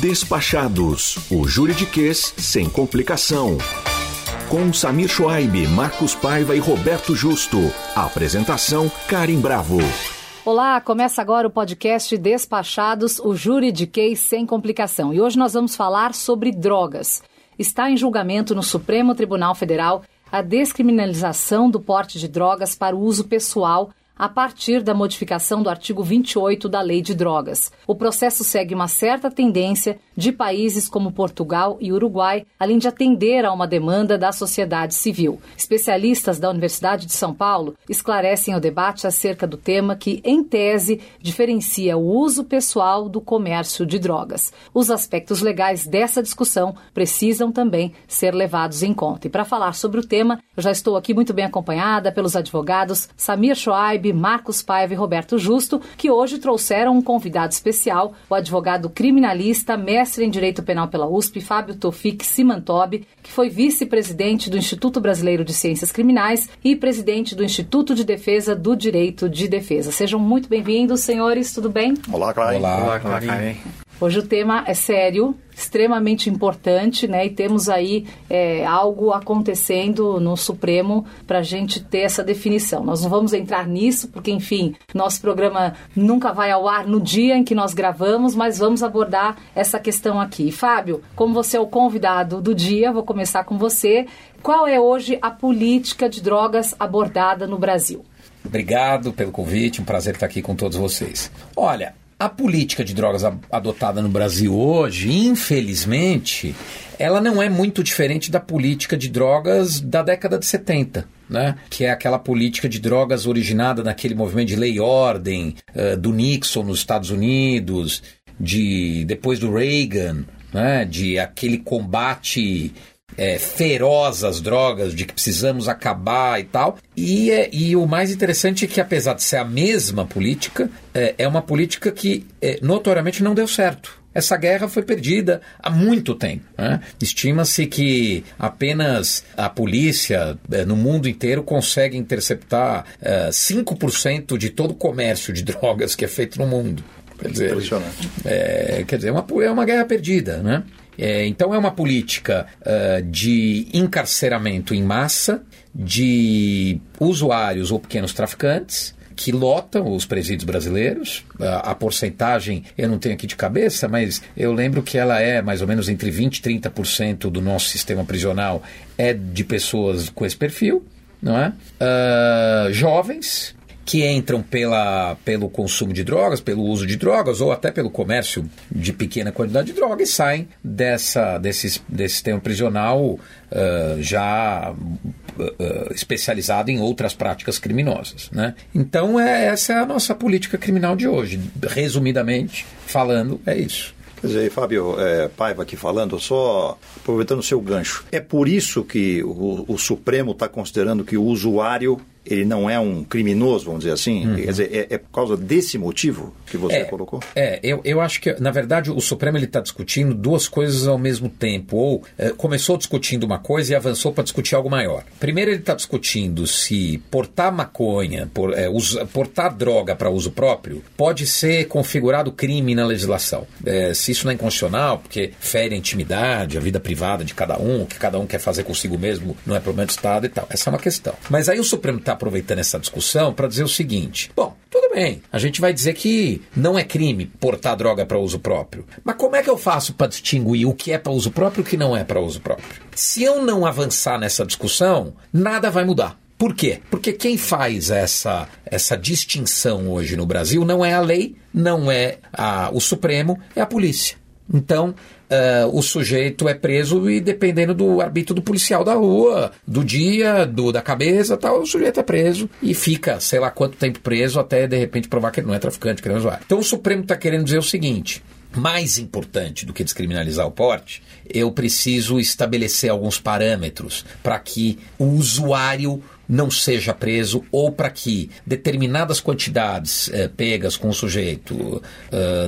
Despachados, o juridiquês sem complicação. Com Samir Schwaib, Marcos Paiva e Roberto Justo. Apresentação Karim Bravo. Olá, começa agora o podcast Despachados, o juridiquês sem complicação. E hoje nós vamos falar sobre drogas. Está em julgamento no Supremo Tribunal Federal a descriminalização do porte de drogas para o uso pessoal a partir da modificação do artigo 28 da Lei de Drogas. O processo segue uma certa tendência de países como Portugal e Uruguai, além de atender a uma demanda da sociedade civil. Especialistas da Universidade de São Paulo esclarecem o debate acerca do tema que, em tese, diferencia o uso pessoal do comércio de drogas. Os aspectos legais dessa discussão precisam também ser levados em conta. E para falar sobre o tema, eu já estou aqui muito bem acompanhada pelos advogados Samir Shoaib, Marcos Paiva e Roberto Justo, que hoje trouxeram um convidado especial, o advogado criminalista, mestre em Direito Penal pela USP, Fábio Tofik Simantobi, que foi vice-presidente do Instituto Brasileiro de Ciências Criminais e presidente do Instituto de Defesa do Direito de Defesa. Sejam muito bem-vindos, senhores, tudo bem? Olá, Clarim. Olá, Olá Clarim. Hoje o tema é sério, extremamente importante, né? E temos aí é, algo acontecendo no Supremo para a gente ter essa definição. Nós não vamos entrar nisso, porque, enfim, nosso programa nunca vai ao ar no dia em que nós gravamos, mas vamos abordar essa questão aqui. Fábio, como você é o convidado do dia, vou começar com você. Qual é hoje a política de drogas abordada no Brasil? Obrigado pelo convite, um prazer estar aqui com todos vocês. Olha, a política de drogas adotada no Brasil hoje, infelizmente, ela não é muito diferente da política de drogas da década de 70. Né? que é aquela política de drogas originada naquele movimento de lei e ordem uh, do Nixon nos Estados Unidos, de depois do Reagan, né? de aquele combate é, feroz às drogas, de que precisamos acabar e tal. E, é, e o mais interessante é que, apesar de ser a mesma política, é, é uma política que é, notoriamente não deu certo. Essa guerra foi perdida há muito tempo. Né? Estima-se que apenas a polícia é, no mundo inteiro consegue interceptar é, 5% de todo o comércio de drogas que é feito no mundo. Quer dizer, Impressionante. É, quer dizer, é uma, é uma guerra perdida, né? É, então é uma política uh, de encarceramento em massa de usuários ou pequenos traficantes que lotam os presídios brasileiros. A, porcentagem eu não tenho aqui de cabeça, mas eu lembro que ela é mais ou menos entre 20% e 30% do nosso sistema prisional é de pessoas com esse perfil, não é? Uh, jovens que entram pela, pelo consumo de drogas, pelo uso de drogas ou até pelo comércio de pequena quantidade de drogas e saem dessa, desse, desse sistema prisional uh, já uh, especializado em outras práticas criminosas. Né? Então, é, essa é a nossa política criminal de hoje. Resumidamente falando, é isso. Quer dizer, Fábio é, Paiva aqui falando, só aproveitando o seu gancho. É por isso que o, o Supremo está considerando que o usuário ele não é um criminoso, vamos dizer assim? Uhum. Quer dizer, é, é, por causa desse motivo que você é, colocou? É, eu, eu acho que, na verdade, o Supremo está discutindo duas coisas ao mesmo tempo. Ou é, começou discutindo uma coisa e avançou para discutir algo maior. Primeiro, ele está discutindo se portar maconha, por, é, usa, portar droga para uso próprio, pode ser configurado crime na legislação. É, se isso não é inconstitucional, porque fere a intimidade, a vida privada de cada um, o que cada um quer fazer consigo mesmo não é problema do Estado e tal. Essa é uma questão. Mas aí o Supremo está aproveitando essa discussão para dizer o seguinte: bom, tudo bem, a gente vai dizer que não é crime portar droga para uso próprio. Mas como é que eu faço para distinguir o que é para uso próprio e o que não é para uso próprio? Se eu não avançar nessa discussão, nada vai mudar. Por quê? Porque quem faz essa, essa distinção hoje no Brasil não é a lei, não é a, o Supremo, é a polícia. Então, uh, o sujeito é preso e dependendo do arbítrio do policial da rua, do dia, do, da cabeça tal, o sujeito é preso e fica, sei lá quanto tempo preso até de repente provar que ele não é traficante, que não é usuário. Então o Supremo está querendo dizer o seguinte: mais importante do que descriminalizar o porte, eu preciso estabelecer alguns parâmetros para que o usuário não seja preso ou para que determinadas quantidades eh, pegas com o sujeito uh,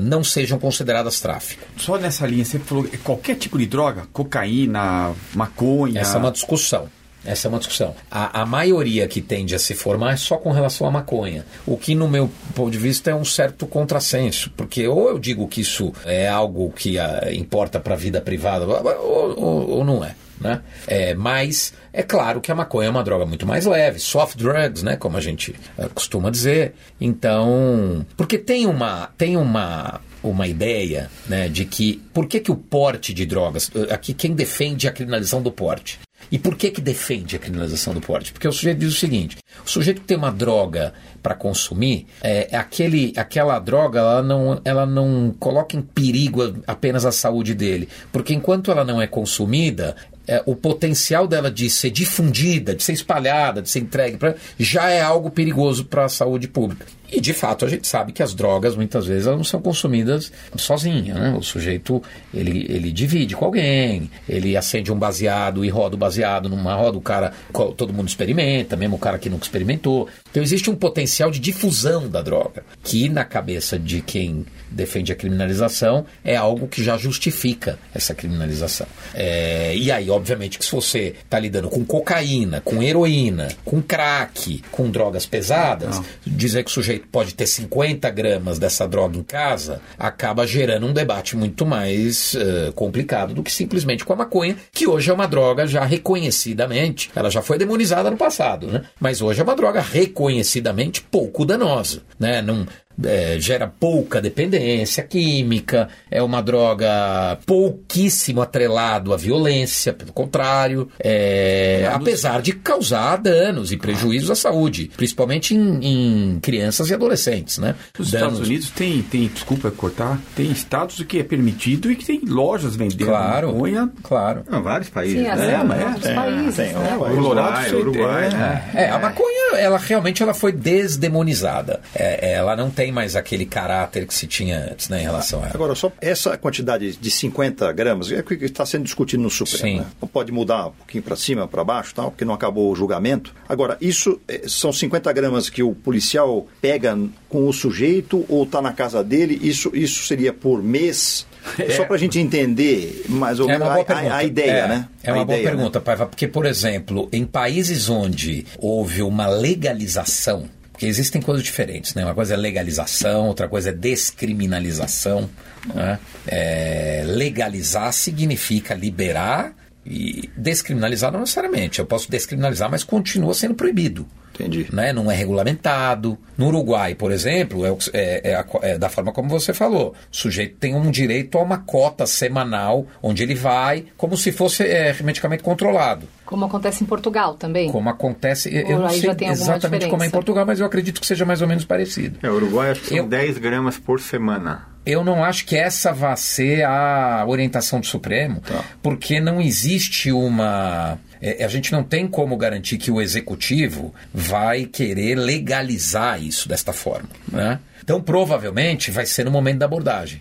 não sejam consideradas tráfico. Só nessa linha, você falou qualquer tipo de droga, cocaína, maconha. Essa é uma discussão. Essa é uma discussão. A, a, maioria que tende a se formar é só com relação à maconha. O que, no meu ponto de vista, é um certo contrassenso. Porque ou eu digo que isso é algo que a, ah, importa para a vida privada, ou, ou, ou não é. Né? É, mas é claro que a maconha é uma droga muito mais leve, soft drugs, né, como a gente uh, costuma dizer. Então, porque tem uma tem uma uma ideia, né, de que por que que o porte de drogas, uh, aqui quem defende a criminalização do porte? E por que que defende a criminalização do porte? Porque o sujeito diz o seguinte: o sujeito que tem uma droga para consumir, é, aquele, aquela droga ela não, ela não coloca em perigo apenas a saúde dele, porque enquanto ela não é consumida, é, o potencial dela de ser difundida, de ser espalhada, de ser entregue, pra, já é algo perigoso para a saúde pública. E de fato a gente sabe que as drogas muitas vezes elas não são consumidas sozinha, né? O sujeito ele, ele divide com alguém, ele acende um baseado e roda o baseado numa roda, o cara todo mundo experimenta, mesmo o cara que nunca experimentou. Então existe um potencial de difusão da droga que na cabeça de quem defende a criminalização é algo que já justifica essa criminalização. É, e aí, obviamente, que se você está lidando com cocaína, com heroína, com crack, com drogas pesadas, não. dizer que o sujeito pode ter 50 gramas dessa droga em casa, acaba gerando um debate muito mais uh, complicado do que simplesmente com a maconha, que hoje é uma droga já reconhecidamente, ela já foi demonizada no passado, né? Mas hoje é uma droga reconhecidamente pouco danosa, né? Não, é, gera pouca dependência química, é uma droga pouquíssimo atrelado à violência, pelo contrário, é, apesar de causar danos e prejuízos à saúde, principalmente em, em crianças e adolescentes, né? Os danos... Estados Unidos tem, tem, desculpa cortar, tem estados que é permitido e que tem lojas vendendo claro, maconha. Claro, Não, vários países. Sim, né? é, mas é, países. Tem, né? Uruguai, Uruguai. É, é, a maconha, ela realmente ela foi desdemonizada. É, ela não tem mais aquele caráter que se tinha antes né, em relação a ela. Agora, só essa quantidade de 50 gramas é o que está sendo discutido no Supremo. Né? Pode mudar um pouquinho para cima, para baixo, tal, porque não acabou o julgamento. Agora, isso é, são 50 gramas que o policial pega com o sujeito ou está na casa dele? Isso, isso seria por mês? É. Só para a gente entender mais ou menos é a, a, ideia, é, né? É uma a boa ideia, pergunta, né? Paiva, porque, por exemplo, em países onde houve uma legalização porque existem coisas diferentes, né? Uma coisa é legalização, outra coisa é descriminalização. Né? É, legalizar significa liberar e descriminalizar não necessariamente. Eu posso descriminalizar, mas continua sendo proibido. Entendi. Né? Não é regulamentado. No Uruguai, por exemplo, é, é, é, a, é, da forma como você falou. O sujeito tem um direito a uma cota semanal, onde ele vai, como se fosse é, medicamento controlado. Como acontece em Portugal também. Como acontece. Eu não sei exatamente diferença. como é em Portugal, mas eu acredito que seja mais ou menos parecido. É, o Uruguai acho que são eu, 10 gramas por semana. Eu não acho que essa vá ser a orientação do Supremo, tá. porque não existe uma é, a gente não tem como garantir que o executivo vai querer legalizar isso desta forma. Né? Então, provavelmente, vai ser no momento da abordagem.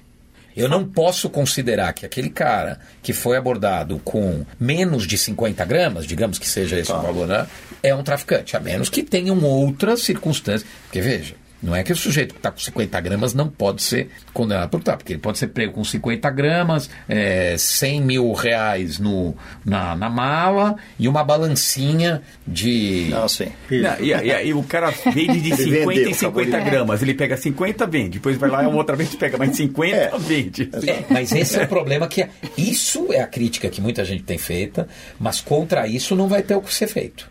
Eu não posso considerar que aquele cara que foi abordado com menos de 50 gramas, digamos que seja esse tá. o valor, né, é um traficante, a menos que tenham outras circunstâncias. Porque veja, não é que o sujeito que está com 50 gramas não pode ser condenado por tá, porque ele pode ser prego com 50 gramas, é, 100 mil reais no, na, na mala e uma balancinha de. Não, sim. Não, e, e, e, o cara vende de 50 vendeu, em 50 gramas. Ele pega 50, vende. Depois vai lá outra vez pega mais 50, é. vende. É, mas esse é o problema que. É, isso é a crítica que muita gente tem feita, mas contra isso não vai ter o que ser feito.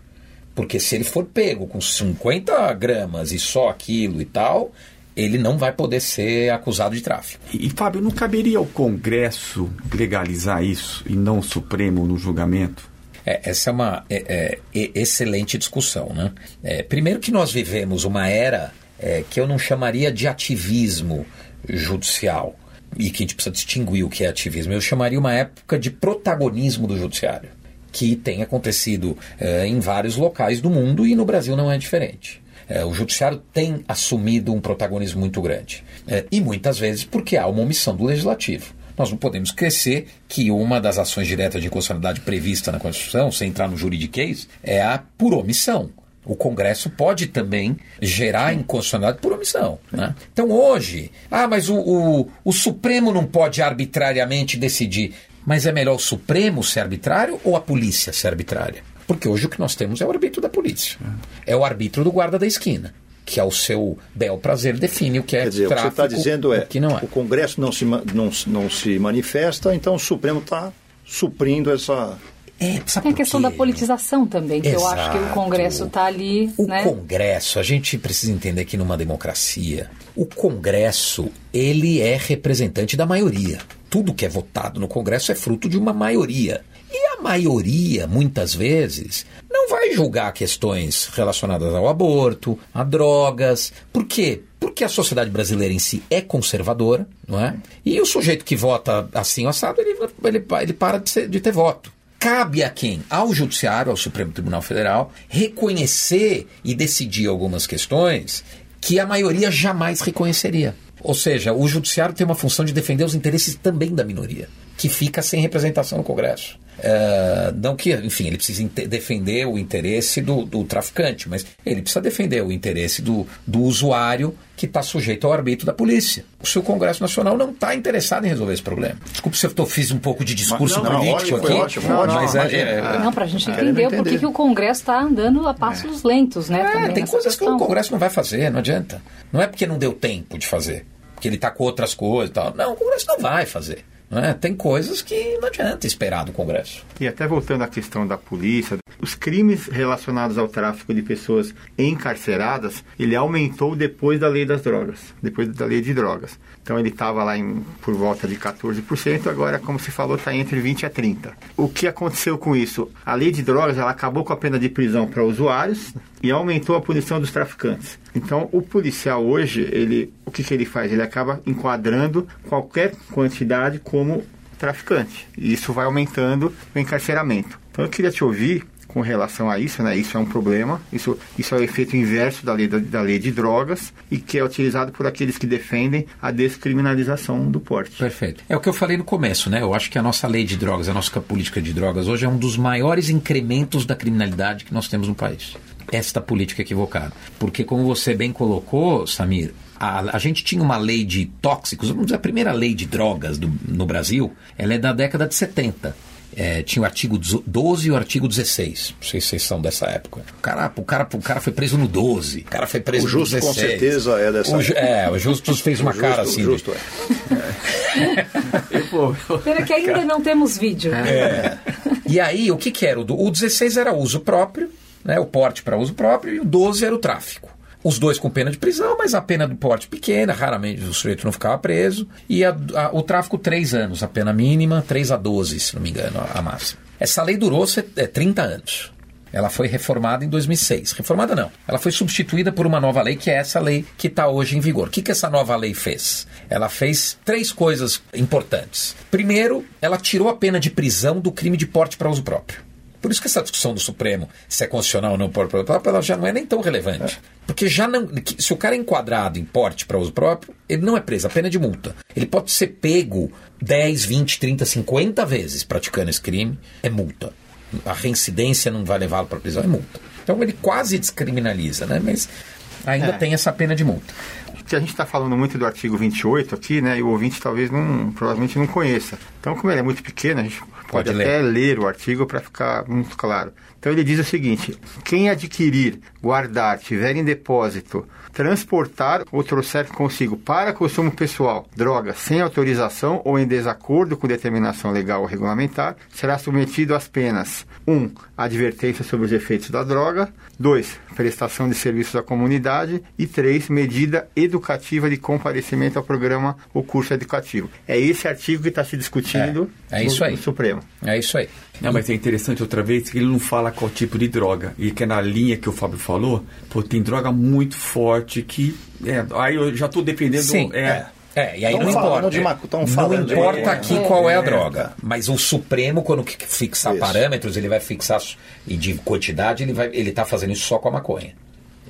Porque se ele for pego com 50 gramas e só aquilo e tal, ele não vai poder ser acusado de tráfico. E, Fábio, não caberia ao Congresso legalizar isso e não o Supremo no julgamento? É, essa é uma é, é, excelente discussão. Né? É, primeiro que nós vivemos uma era é, que eu não chamaria de ativismo judicial e que a gente precisa distinguir o que é ativismo. Eu chamaria uma época de protagonismo do judiciário que tem acontecido eh, em vários locais do mundo e no Brasil não é diferente. Eh, o judiciário tem assumido um protagonismo muito grande. Eh, e muitas vezes porque há uma omissão do legislativo. Nós não podemos esquecer que uma das ações diretas de inconstitucionalidade prevista na Constituição, sem entrar no juridiquês, é a por omissão. O Congresso pode também gerar inconstitucionalidade por omissão. Né? Então hoje, ah, mas o, o, o Supremo não pode arbitrariamente decidir. Mas é melhor o Supremo ser arbitrário ou a polícia ser arbitrária? Porque hoje o que nós temos é o arbítrio da polícia. É o arbítrio do guarda da esquina que ao seu bel prazer define o que é Quer dizer, tráfico, o que você está dizendo é, o que não é. o Congresso não se, não, não se manifesta, então o Supremo está suprindo essa... É, sabe Tem a questão quê? da politização também, que eu acho que o Exato. Congresso está ali, O né? Congresso, a gente precisa entender que numa democracia, o Congresso, ele é representante da maioria. Tudo que é votado no Congresso é fruto de uma maioria. E a maioria, muitas vezes, não vai julgar questões relacionadas ao aborto, a drogas. Por quê? Porque a sociedade brasileira em si é conservadora, não é? E o sujeito que vota assim, assado, ele, ele, ele para de, ser- de ter voto. Cabe a quem? Ao Judiciário, ao Supremo Tribunal Federal, reconhecer e decidir algumas questões que a maioria jamais reconheceria. Ou seja, o Judiciário tem uma função de defender os interesses também da minoria, que fica sem representação no Congresso. É, não que, enfim, ele precisa defender o interesse do, do traficante, mas ele precisa defender o interesse do, do usuário que está sujeito ao arbítrio da polícia. O seu Congresso Nacional não está interessado em resolver esse problema. Desculpe se eu tô, fiz um pouco de discurso Não, não, político ótimo, foi aqui, ótimo, ótimo. mas é- Imagina. é- Não, para a gente querendo entender por que que o Congresso está andando a passos lentos, né? É, também tem coisas que questão. o Congresso não vai fazer, não adianta. Não é porque não deu tempo de fazer, porque ele está com outras coisas e tal. Não, o Congresso não vai fazer. Não é? Tem coisas que não adianta esperar do Congresso. E até voltando à questão da polícia, os crimes relacionados ao tráfico de pessoas encarceradas, ele aumentou depois da lei das drogas, depois da lei de drogas. Então ele estava lá em, por volta de 14%, agora, como se falou, está entre 20% a 30%. O que aconteceu com isso? A lei de drogas ela acabou com a pena de prisão para usuários e aumentou a punição dos traficantes. Então o policial hoje, ele, o que, que ele faz? Ele acaba enquadrando qualquer quantidade como traficante. E isso vai aumentando o encarceramento. Então eu queria te ouvir com relação a isso, né? Isso é um problema. Isso, isso é o efeito inverso da lei, da, da lei de drogas e que é utilizado por aqueles que defendem a descriminalização do porte. Perfeito. É o que eu falei no começo, né? Eu acho que a nossa lei de drogas, a nossa política de drogas hoje é um dos maiores incrementos da criminalidade que nós temos no país. Esta política equivocada. Porque, como você bem colocou, Samir, a, a gente tinha uma lei de tóxicos, vamos dizer, a primeira lei de drogas do- no Brasil, ela é da década de 70. É, tinha o artigo 12 e o artigo 16. Não sei se vocês são dessa época. O cara, o cara, o cara foi preso no 12. O cara foi preso O Justo, no com 16. certeza, é dessa O Ju- É, o Justus fez uma O cara justo, assim. o justo é. Eu- Pena que ainda não temos vídeo. É. E aí, o que, que era? O 16 era uso próprio, né, o porte para uso próprio, e o 12 era o tráfico. Os dois com pena de prisão, mas a pena do porte pequena, raramente o sujeito não ficava preso. E a- a- o tráfico, três anos, a pena mínima, 3 a 12, se não me engano, a, a máxima. Essa lei durou é, 30 anos. Ela foi reformada em 2006. Reformada não. Ela foi substituída por uma nova lei, que é essa lei que está hoje em vigor. O que, que essa nova lei fez? Ela fez três coisas importantes. Primeiro, ela tirou a pena de prisão do crime de porte para uso próprio. Por isso que essa discussão do Supremo, se é constitucional ou não porte para uso próprio, ela já não é nem tão relevante. Porque já não. Se o cara é enquadrado em porte para uso próprio, ele não é preso, a pena é de multa. Ele pode ser pego 10, 20, 30, 50 vezes praticando esse crime, é multa. A reincidência não vai levá-lo para prisão, é multa. Então ele quase descriminaliza, né? Mas ainda É. tem essa pena de multa. que a gente está falando muito do artigo 28 aqui, né? E o ouvinte talvez não, provavelmente não conheça. Então, como ele é muito pequeno, a gente pode, Pode ler. até ler o artigo para ficar muito claro. Então, ele diz o seguinte: quem adquirir, guardar, tiver em depósito, transportar ou trouxer consigo para consumo pessoal droga sem autorização ou em desacordo com determinação legal ou regulamentar, será submetido às penas 1. Um, advertência sobre os efeitos da droga. 2. Prestação de serviços à comunidade. E 3. Medida educativa de comparecimento ao programa ou curso educativo. É esse artigo que está se discutindo É, é no, no Supremo. É isso aí. Não, mas é interessante outra vez que ele não fala qual tipo de droga. E que é na linha que o Fábio falou, pô, tem droga muito forte que. É, aí eu já estou defendendo. Sim, é, É, e aí Tão não importa. de não falando de- importa É. aqui qual é a droga. Mas o Supremo, quando fixar Isso. parâmetros, ele vai fixar e de quantidade, ele vai, ele tá fazendo isso só com a maconha.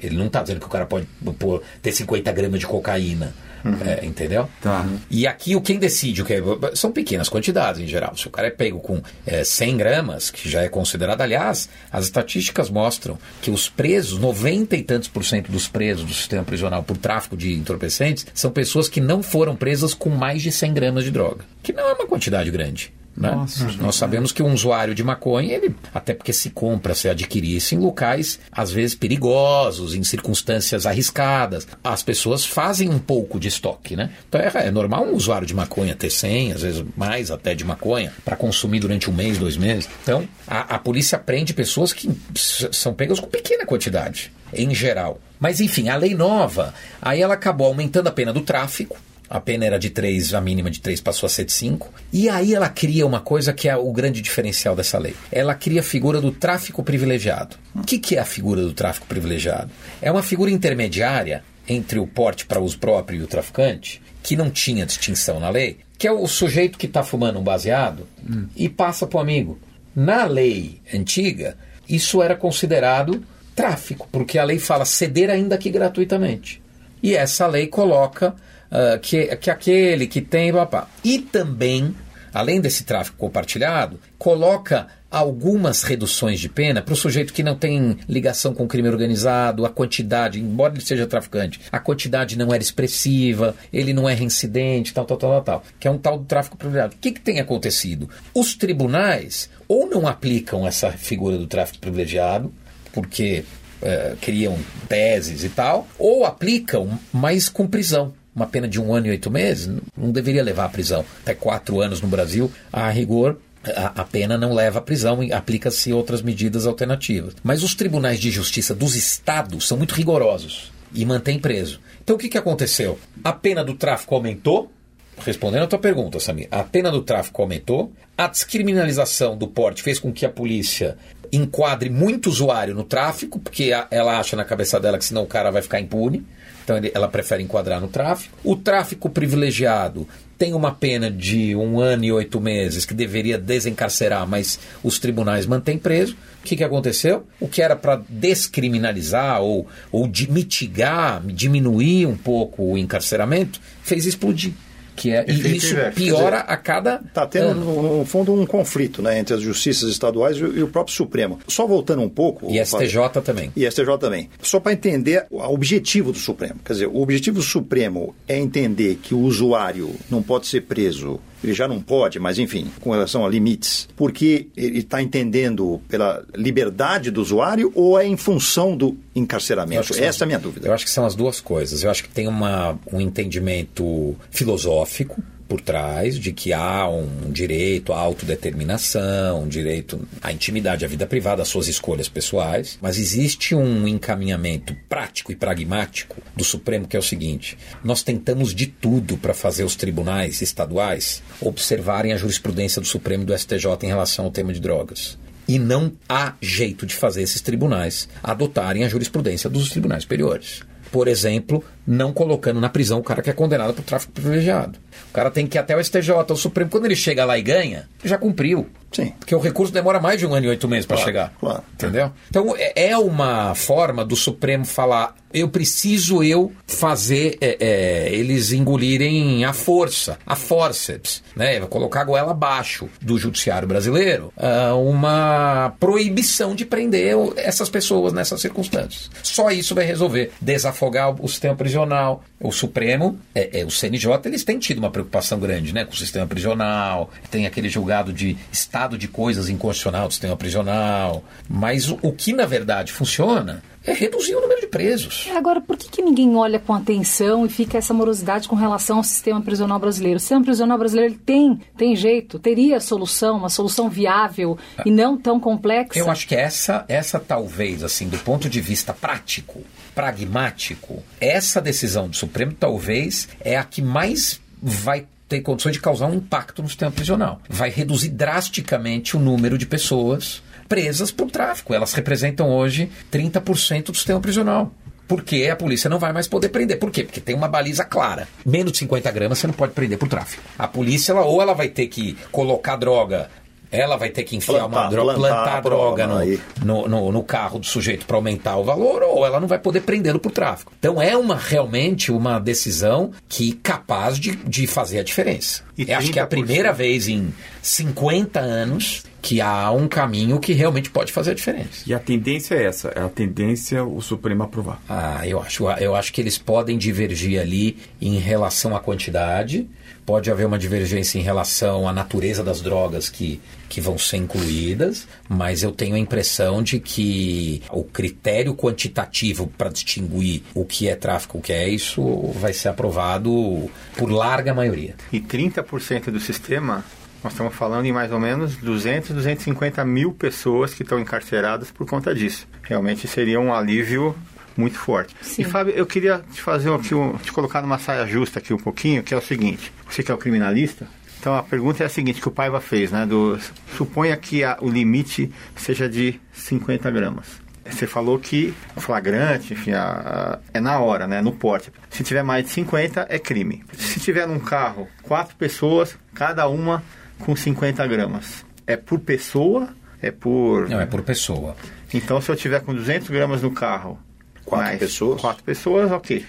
Ele não está dizendo que o cara pode pôr, ter 50 gramas de cocaína. É, entendeu? Tá. E aqui o quem decide o que é- são pequenas quantidades em geral. Se o cara é pego com é, 100 gramas, que já é considerado, aliás, as estatísticas mostram que os presos, 90 e tantos por cento dos presos do sistema prisional por tráfico de entorpecentes, são pessoas que não foram presas com mais de 100 gramas de droga, que não é uma quantidade grande. Né? Nós sabemos que um usuário de maconha, ele, até porque se compra, se adquire isso em locais, às vezes perigosos, em circunstâncias arriscadas, as pessoas fazem um pouco de estoque. Né? Então é, é normal um usuário de maconha ter 100, às vezes mais até de maconha, para consumir durante um mês, dois meses. Então a, a polícia prende pessoas que são pegas com pequena quantidade, em geral. Mas enfim, a lei nova, aí ela acabou aumentando a pena do tráfico, a pena era de 3, a mínima de 3 passou a ser de 5. E aí ela cria uma coisa que é o grande diferencial dessa lei. Ela cria a figura do tráfico privilegiado. O que, que é a figura do tráfico privilegiado? É uma figura intermediária entre o porte para uso próprio e o traficante, que não tinha distinção na lei, que é o sujeito que está fumando um baseado hum. e passa para o amigo. Na lei antiga, isso era considerado tráfico, porque a lei fala ceder ainda que gratuitamente. E essa lei coloca uh, que, que aquele que tem. Papá. E também, além desse tráfico compartilhado, coloca algumas reduções de pena para o sujeito que não tem ligação com o crime organizado, a quantidade, embora ele seja traficante, a quantidade não era expressiva, ele não é reincidente, tal, tal, tal, tal, tal que é um tal do tráfico privilegiado. O que, que tem acontecido? Os tribunais ou não aplicam essa figura do tráfico privilegiado, porque é, criam teses e tal, ou aplicam, mas com prisão uma pena de um ano e oito meses, não deveria levar à prisão. Até quatro anos no Brasil, a rigor, a, pena não leva à prisão e aplica-se outras medidas alternativas. Mas os tribunais de justiça dos estados são muito rigorosos e mantêm preso. Então o que, que aconteceu? A pena do tráfico aumentou. Respondendo a tua pergunta, Samir, a pena do tráfico aumentou, a descriminalização do porte fez com que a polícia enquadre muito usuário no tráfico, porque ela acha na cabeça dela que senão o cara vai ficar impune. Então ele, ela prefere enquadrar no tráfico. O tráfico privilegiado tem uma pena de um ano e oito meses que deveria desencarcerar, mas os tribunais mantêm preso. O que, que aconteceu? O que era para descriminalizar ou, ou de mitigar, diminuir um pouco o encarceramento, fez explodir que é, e isso piora dizer, a cada. Está tendo, no, no, fundo, um conflito né, entre as justiças estaduais e, e, o próprio Supremo. Só voltando um pouco. E STJ Fábio, também. E STJ também. Só para entender o objetivo do Supremo. Quer dizer, o objetivo do Supremo é entender que o usuário não pode ser preso ele já não pode, mas enfim, com relação a limites, porque ele está entendendo pela liberdade do usuário ou é em função do encarceramento? Essa são, é a minha dúvida. Eu acho que são as duas coisas. Eu acho que tem uma, um entendimento filosófico por trás de que há um direito à autodeterminação, um direito à intimidade, à vida privada, às suas escolhas pessoais, mas existe um encaminhamento prático e pragmático do Supremo que é o seguinte: nós tentamos de tudo para fazer os tribunais estaduais observarem a jurisprudência do Supremo e do STJ em relação ao tema de drogas. E não há jeito de fazer esses tribunais adotarem a jurisprudência dos tribunais superiores. Por exemplo, não colocando na prisão o cara que é condenado por tráfico privilegiado. O cara tem que ir até o STJ, o Supremo. Quando ele chega lá e ganha, já cumpriu. Sim. Porque o recurso demora mais de um ano e oito meses para claro, chegar. Claro. Entendeu? Então é, é uma forma do Supremo falar: eu preciso eu fazer é, é, eles engolirem a força, a forceps, né? Colocar a goela abaixo do judiciário brasileiro uh, uma proibição de prender essas pessoas nessas circunstâncias. Só isso vai resolver desafogar o sistema prisional. O Supremo, é, é, o CNJ, eles têm tido uma preocupação grande né, com o sistema prisional, tem aquele julgado de estado de coisas inconstitucional do sistema prisional. Mas o, o que na verdade funciona é reduzir o número de presos. É, agora, por que, que ninguém olha com atenção e fica essa morosidade com relação ao sistema prisional brasileiro? O sistema prisional brasileiro tem, tem jeito, teria solução, uma solução viável ah. e não tão complexa? Eu acho que essa, essa talvez, assim, do ponto de vista prático, pragmático, essa decisão do Supremo talvez é a que mais vai ter condições de causar um impacto no sistema prisional. Vai reduzir drasticamente o número de pessoas presas por tráfico. Elas representam hoje 30% do sistema prisional. Porque a polícia não vai mais poder prender. Por quê? Porque tem uma baliza clara. Menos de 50 gramas você não pode prender por tráfico. A polícia, ela, ou ela vai ter que colocar droga ela vai ter que enfiar plantar, uma droga, plantar, plantar droga no, no, no, no, carro do sujeito para aumentar o valor, ou ela não vai poder prendê-lo por tráfico. Então é uma realmente uma decisão que capaz de, de fazer a diferença. E acho que é a primeira vez em 50 anos que há um caminho que realmente pode fazer a diferença. E a tendência é essa, é a tendência o Supremo aprovar. Ah, eu acho, eu acho que eles podem divergir ali em relação à quantidade, pode haver uma divergência em relação à natureza das drogas que, que vão ser incluídas, mas eu tenho a impressão de que o critério quantitativo para distinguir o que é tráfico, o que é isso, vai ser aprovado por larga maioria. E 30% do sistema nós estamos falando em mais ou menos 200, 250 mil pessoas que estão encarceradas por conta disso. Realmente seria um alívio muito forte. Sim. E Fábio, eu queria te fazer aqui, um, te colocar numa saia justa aqui um pouquinho, que é o seguinte: você que é o criminalista, então a pergunta é a seguinte que o Paiva fez, né? Do, suponha que a, o limite seja de 50 gramas. Você falou que flagrante, enfim, a, a, é na hora, né? No porte. Se tiver mais de 50, é crime. Se tiver num carro, quatro pessoas, cada uma com 50 gramas. É por pessoa? É por. Não, é por pessoa. Então, se eu tiver com 200 gramas no carro. Quatro mais pessoas? Quatro pessoas, ok.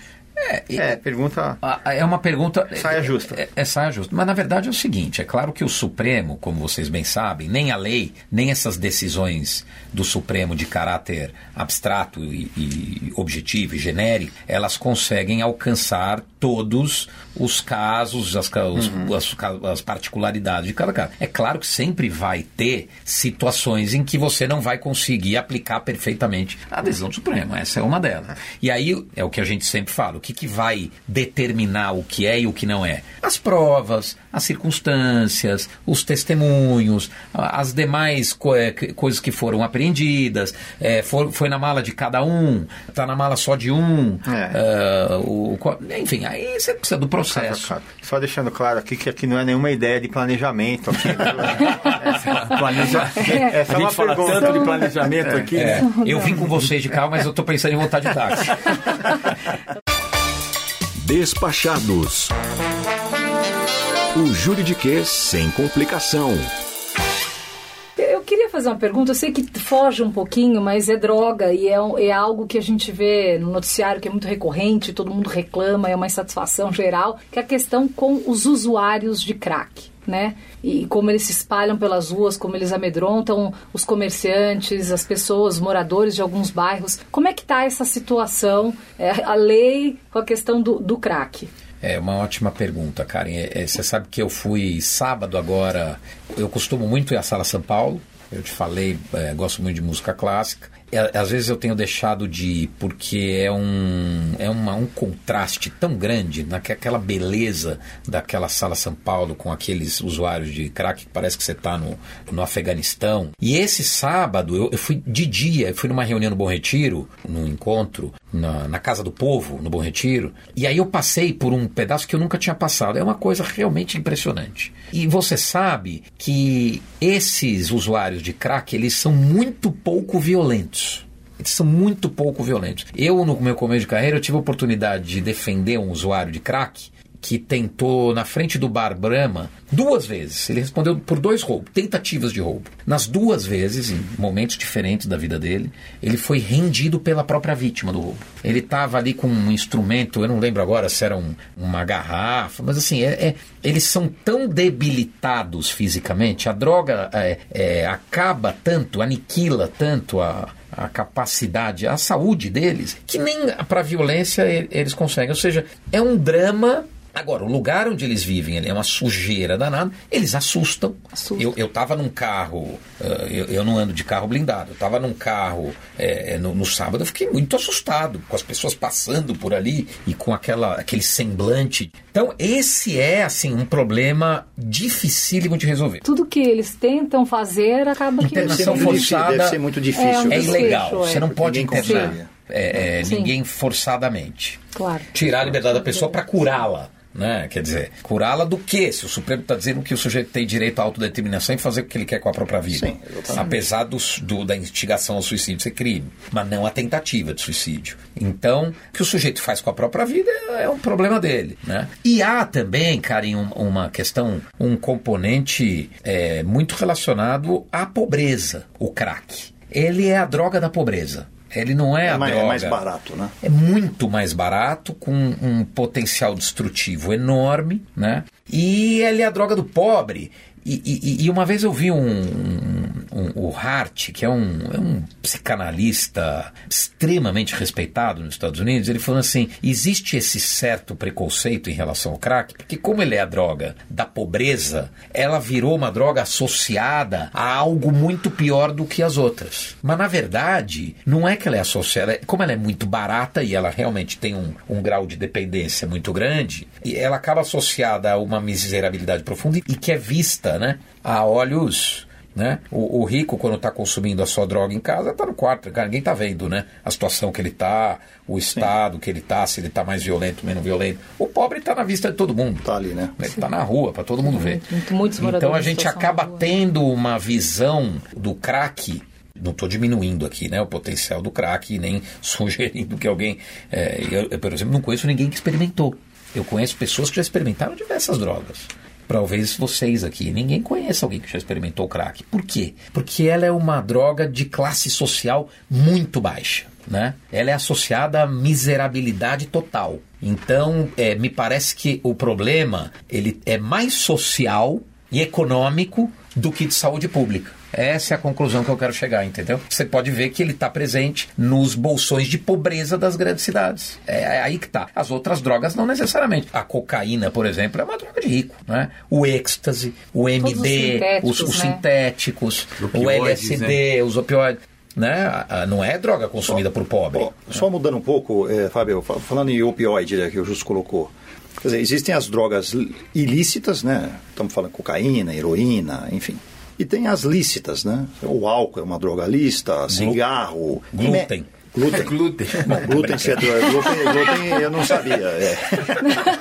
É, É, pergunta. É uma pergunta. Saia justa. É, é saia justa. Mas na verdade é o seguinte: é claro que o Supremo, como vocês bem sabem, nem a lei, nem essas decisões do Supremo de caráter abstrato e, e objetivo e genérico, elas conseguem alcançar todos os casos, as, os- as, ca- as particularidades de cada caso. É claro que sempre vai ter situações em que você não vai conseguir aplicar perfeitamente a decisão do Supremo. Essa é uma delas. E aí é o que a gente sempre fala: o que, que vai determinar o que é e o que não é? As provas, as circunstâncias, os testemunhos, a- as demais co- que- coisas que foram apreendidas, eh, for- foi na mala de cada um, está na mala só de um, É. ah, o, enfim, aí você precisa do processo. Claro. Só deixando claro aqui que aqui não é nenhuma ideia de planejamento. Aqui, essa, Planeja... a é uma gente fala pergunta. tanto de planejamento aqui. É, né? eu vim com vocês de carro, mas eu estou pensando em voltar de táxi. Despachados. O juridiquês sem complicação. Eu queria fazer uma pergunta, eu sei que foge um pouquinho, mas é droga e é, é algo que a gente vê no noticiário que é muito recorrente, todo mundo reclama, é uma insatisfação geral, que é a questão com os usuários de crack. Né? E como eles se espalham pelas ruas, como eles amedrontam os comerciantes, as pessoas, moradores de alguns bairros. Como é que está essa situação, é, a lei com a questão do, do crack? É uma ótima pergunta, Karen. É, é, você sabe que eu fui sábado agora. Eu costumo muito ir à Sala São Paulo. Eu te falei, é, gosto muito de música clássica. É, às vezes eu tenho deixado de ir porque é um, é uma, um contraste tão grande naquela beleza daquela Sala São Paulo com aqueles usuários de crack que parece que você está no, no Afeganistão. E esse sábado eu, eu fui de dia, eu fui numa reunião no Bom Retiro, num encontro na, na Casa do Povo, no Bom Retiro, e aí eu passei por um pedaço que eu nunca tinha passado. É uma coisa realmente impressionante. E você sabe que esses usuários de crack, eles são muito pouco violentos. Eles são muito pouco violentos. Eu, no meu começo de carreira, eu tive a oportunidade de defender um usuário de crack que tentou na frente do bar Brahma duas vezes. Ele respondeu por dois roubos, tentativas de roubo. Nas duas vezes, em momentos diferentes da vida dele, ele foi rendido pela própria vítima do roubo. Ele estava ali com um instrumento, eu não lembro agora se era um- uma garrafa, mas assim, é- é- eles são tão debilitados fisicamente, a droga é, é, acaba tanto, aniquila tanto a, a capacidade, a saúde deles, que nem para violência e- eles conseguem. Ou seja, é um drama. Agora, o lugar onde eles vivem é uma sujeira danada, eles assustam. Assustam. Eu, eu tava num carro, eh, eu, eu não ando de carro blindado, eu tava num carro eh, no, no sábado, eu fiquei muito assustado com as pessoas passando por ali e com aquela, aquele semblante. Então, esse é, assim, um problema dificílimo de resolver. Tudo que eles tentam fazer acaba Internação forçada deve ser muito difícil. É um É ilegal, é. você não pode internar é, é, ninguém forçadamente. Claro. Tirar a liberdade da pessoa para curá-la. Né? Quer dizer, curá-la do quê? Se o Supremo está dizendo que o sujeito tem direito à autodeterminação e fazer o que ele quer com a própria vida. Sim. Apesar do, do- da instigação ao suicídio ser crime, mas não a tentativa de suicídio. Então, o que o sujeito faz com a própria vida é um problema dele. Né? E há também, Karen, um- uma questão, um componente é, muito relacionado à pobreza, o crack. Ele é a droga da pobreza. Ele não é, É a mais, é droga. mais barato, né? É muito mais barato, com um potencial destrutivo enorme, né? E ele é a droga do pobre. E, e- e uma vez eu vi um, um- o Hart, que é um, é um psicanalista extremamente respeitado nos Estados Unidos, ele falou assim: existe esse certo preconceito em relação ao crack, porque como ele é a droga da pobreza, ela virou uma droga associada a algo muito pior do que as outras. Mas na verdade, não é que ela é associada, como ela é muito barata e ela realmente tem um, um grau de dependência muito grande, e ela acaba associada a uma miserabilidade profunda e que é vista, né, a olhos né? O, o rico, quando está consumindo a sua droga em casa, está no quarto, cara, ninguém está vendo né? a situação que ele está, o estado que ele está, se ele está mais violento, menos violento. O pobre está na vista de todo mundo. Tá ali, né? Ele está na rua, para todo mundo ver. Muito- muitos então a gente acaba rua. tendo uma visão do crack. Não estou diminuindo aqui né, o potencial do crack, nem sugerindo que alguém. é, eu, eu, por exemplo, não conheço ninguém que experimentou. Eu conheço pessoas que já experimentaram diversas drogas. Talvez vocês aqui, ninguém conheça alguém que já experimentou crack. Por quê? Porque ela é uma droga de classe social muito baixa. Né? Ela é associada à miserabilidade total. Então, é, me parece que o problema ele é mais social e econômico do que de saúde pública. Essa é a conclusão que eu quero chegar, entendeu? Você pode ver que ele está presente nos bolsões de pobreza das grandes cidades. É, é aí que tá. As outras drogas não necessariamente. A cocaína, por exemplo, é uma droga de rico, né? O êxtase, o MD, sintéticos, os, os né? sintéticos, o Opioides, LSD, os opioides. Né? Não é droga consumida por pobre. Ó, só mudando um pouco, eh, Fábio, fa- falando em opioide, né, que o Justo colocou. Quer dizer, existem as drogas ilícitas, né? Estamos falando cocaína, heroína, enfim. E tem as lícitas, né? O álcool é uma droga lícita, cigarro. Glúten. Glúten. Glúten. Bom, glúten, se é droga. Glúten, glúten eu não sabia. é.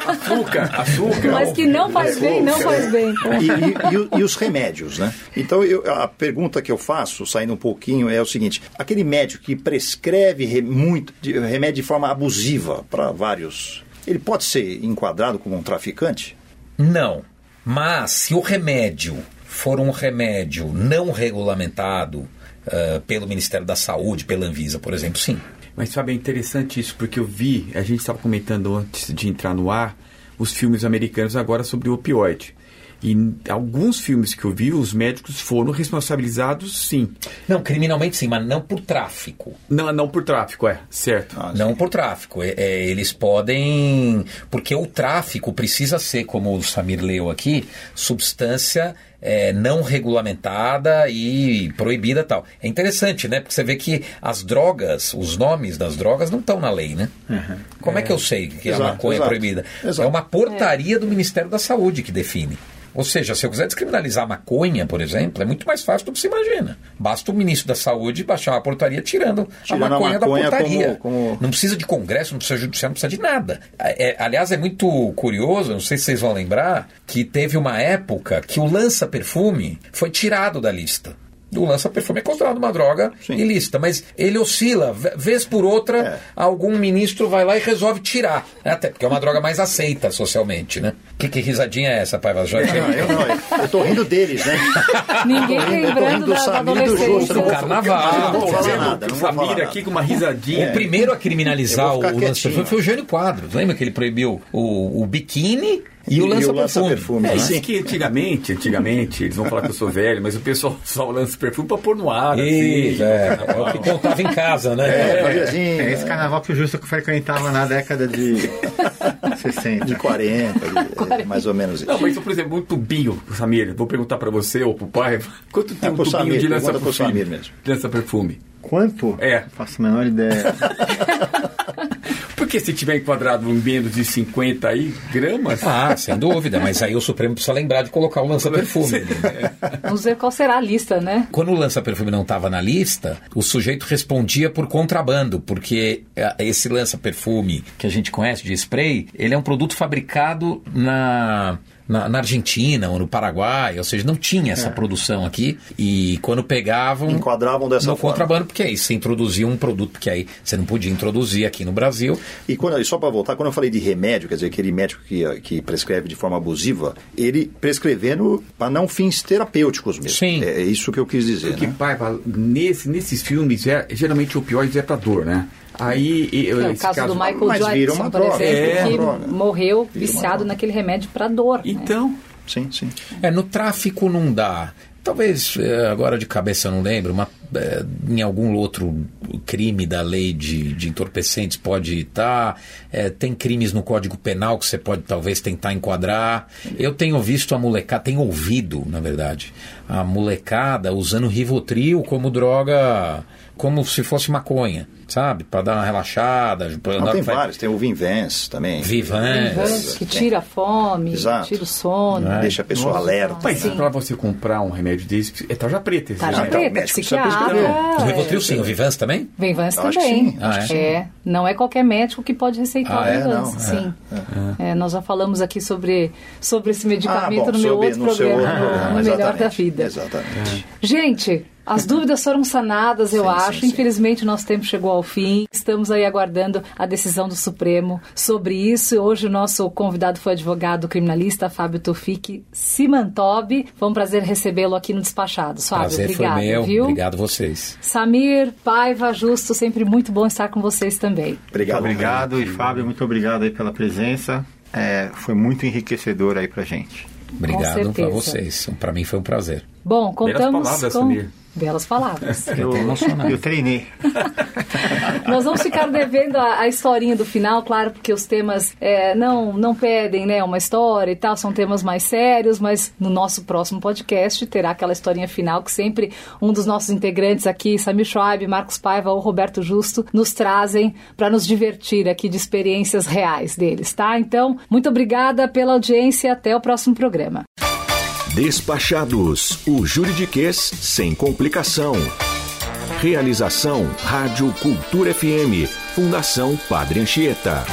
Açúcar, açúcar. Mas que não faz bem, não faz bem. E, e- e e os remédios, né? Então, eu- a pergunta que eu faço, saindo um pouquinho, é o seguinte: aquele médico que prescreve re- muito, de- remédio de forma abusiva para vários, ele pode ser enquadrado como um traficante? Não. Mas se o remédio for um remédio não regulamentado ah, pelo Ministério da Saúde, pela Anvisa, por exemplo, sim. Mas, Fábio, é interessante isso, porque eu vi, a gente estava comentando antes de entrar no ar, os filmes americanos agora sobre o opioide. E em alguns filmes que eu vi, os médicos foram responsabilizados, sim. Não, criminalmente sim, mas não por tráfico. Não, não por tráfico, é, certo. Ah, Não por tráfico. É- é, eles podem. Porque o tráfico precisa ser, como o Samir leu aqui, substância é, não regulamentada e proibida tal. É interessante, né? Porque você vê que as drogas, os nomes das drogas não estão na lei, né? Como é. que eu sei que a Exato, maconha exato. é proibida? Exato. É uma portaria do Ministério da Saúde que define. Ou seja, se eu quiser descriminalizar a maconha, por exemplo, é muito mais fácil do que se imagina. Basta o ministro da Saúde baixar uma portaria tirando, Tirando a a maconha, maconha da portaria. como- como- Não precisa de congresso, não precisa de judiciário, não precisa de nada. É, aliás, é muito curioso, não sei se vocês vão lembrar, que teve uma época que o lança-perfume foi tirado da lista. O lança-perfume é considerado uma droga Sim. ilícita, mas ele oscila, vez por outra, É. algum ministro vai lá e resolve tirar. Até porque é uma droga mais aceita socialmente, né? Que, que risadinha é essa, Paiva? Já Não, eu não, eu tô rindo deles, né? Ninguém Eu tô rindo lembrando do da, Samir e do Justo, adolescência. eu vou- Carnaval. eu não vou falar vendo nada, não o vou falar Samir nada. aqui com uma risadinha. O primeiro a criminalizar o lança-perfume quietinho. foi o Jânio Quadros. Lembra que ele proibiu o, o biquíni e, E o o lança-perfume? lança-perfume, É, né? Sim. que antigamente, antigamente, eles vão falar que eu sou velho, mas o pessoal só lança perfume pra pôr no ar. Isso, assim. é, é o que contava em casa, né? É, fazia assim, É esse carnaval que o Justo frequentava na década de 60. de 40, de- é, mais ou menos isso. Não, mas por exemplo, um tubinho, Samir, vou perguntar pra você ou pro pai, quanto tem É, um tubinho Samir, de lança-perfume? Samir mesmo. Lança-perfume. Quanto? É. Não faço a menor ideia. Porque se tiver enquadrado em menos de 50 aí, gramas, Ah, sem dúvida, mas aí o Supremo precisa lembrar de colocar o lança-perfume. Vamos ver qual será a lista, né? Quando o lança-perfume não estava na lista, o sujeito respondia por contrabando, porque eh, esse lança-perfume que a gente conhece de spray, ele é um produto fabricado na, na, na Argentina ou no Paraguai, ou seja, não tinha essa produção aqui. E quando pegavam. Enquadravam dessa no forma. contrabando, porque aí você introduzia um produto, porque aí você não podia introduzir aqui no Brasil. E quando, e só para voltar, quando eu falei de remédio, quer dizer, aquele médico que, que prescreve de forma abusiva, ele prescrevendo para não fins terapêuticos mesmo. Sim. É, é isso que eu quis dizer. porque Né? Paiva, nesse, nesses filmes, é, geralmente o opioide é pra dor, né? Aí, e- É, o esse caso, do Michael mas Jackson, uma por droga, exemplo, é que droga. morreu Vira viciado naquele remédio para dor. né? Então, sim, sim. É, no tráfico não dá. Talvez, é, agora de cabeça eu não lembro, mas é, em algum outro crime da lei de, de entorpecentes pode estar. É, tem crimes no Código Penal que você pode talvez tentar enquadrar. Eu tenho visto a molecada, tenho ouvido, na verdade, a molecada usando Rivotril como droga, como se fosse maconha sabe? Para dar uma relaxada. Não, tem vários, tem o Vinvance também. Vivance. Que tira a fome, Exato. tira o sono. É. Deixa a pessoa Nossa. alerta. Mas né? para você comprar um remédio desse, é tarja preta. esse Tarja então, preta, médico precisa psiquiatra. prescrever. O Rivotril é, sim, o Vivance também? Que também. que sim. é, não é qualquer médico que pode receitar Ah, é? Venvance, Não, é, sim. É, nós já falamos aqui sobre, sobre esse medicamento Ah, bom, no meu outro programa, no- Melhor da Vida. Exatamente. Gente, as dúvidas foram sanadas, eu Sim, acho. sim, sim. Infelizmente, nosso tempo chegou ao fim. Estamos aí aguardando a decisão do Supremo sobre isso. Hoje, o nosso convidado foi o advogado criminalista Fábio Tofik Simantobi. Foi um prazer recebê-lo aqui no Despachados. Fábio, Prazer obrigado, foi meu. viu? Obrigado vocês. Samir, Paiva, Justo, sempre muito bom estar com vocês também. Obrigado. Muito obrigado. E Fábio, muito obrigado aí pela presença. É, foi muito enriquecedor aí pra gente. Obrigado para vocês. Para mim foi um prazer. Bom, contamos palavras, com... Samir. Belas palavras. Eu, eu treinei. Nós vamos ficar devendo a, a historinha do final, claro, porque os temas é, não, não pedem né, uma história e tal, são temas mais sérios, mas no nosso próximo podcast terá aquela historinha final que sempre um dos nossos integrantes aqui, Samir Schwab, Marcos Paiva ou Roberto Justo, nos trazem para nos divertir aqui de experiências reais deles, tá? Então, muito obrigada pela audiência, até o próximo programa. Despachados, o juridiquês sem complicação. Realização Rádio Cultura FM, Fundação Padre Anchieta.